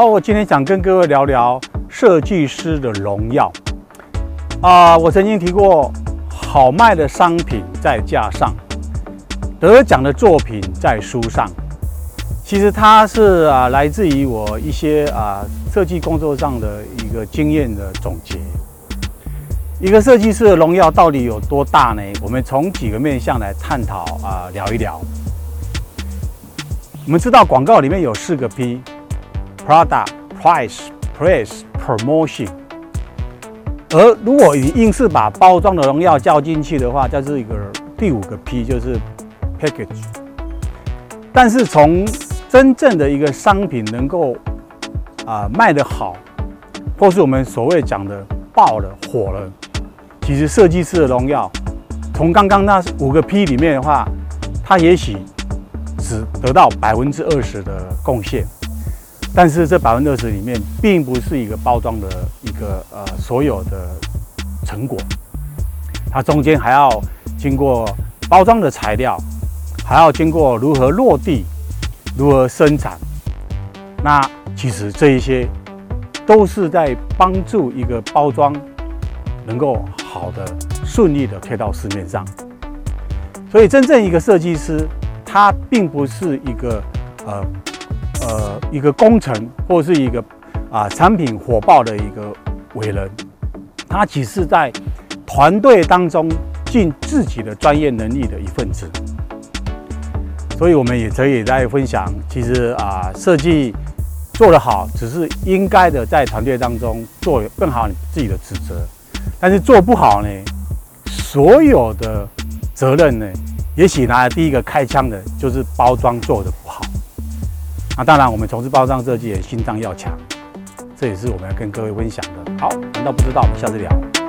好，我今天想跟各位聊聊设计师的荣耀啊。我曾经提过，好卖的商品在架上，得奖的作品在书上。其实它是啊，来自于我一些啊设计工作上的一个经验的总结。一个设计师的荣耀到底有多大呢？我们从几个面向来探讨啊，聊一聊。我们知道广告里面有四个 P。Product, Price, Place, Promotion。而如果你硬是把包装的荣耀叫进去的话，就是一个第五个 P，就是 Package。但是从真正的一个商品能够啊、卖得好，或是我们所谓讲的爆了火了，其实设计师的荣耀，从刚刚那五个 P 里面的话，它也许只得到百分之二十的贡献。但是这百分之二十里面，并不是一个包装的一个呃所有的成果，它中间还要经过包装的材料，还要经过如何落地、如何生产。那其实这一些都是在帮助一个包装能够好的、顺利的推到市面上。所以，真正一个设计师，他并不是一个呃。呃，一个工程或是一个啊产品火爆的一个伟人，他只是在团队当中尽自己的专业能力的一份子。所以，我们也可以来分享，其实啊，设计做得好，只是应该的，在团队当中做更好你自己的职责。但是做不好呢，所有的责任呢，也许拿来第一个开枪的就是包装做的不好。那当然，我们从事包装设计，心脏要强，这也是我们要跟各位分享的。好，难道不知道？我们下次聊。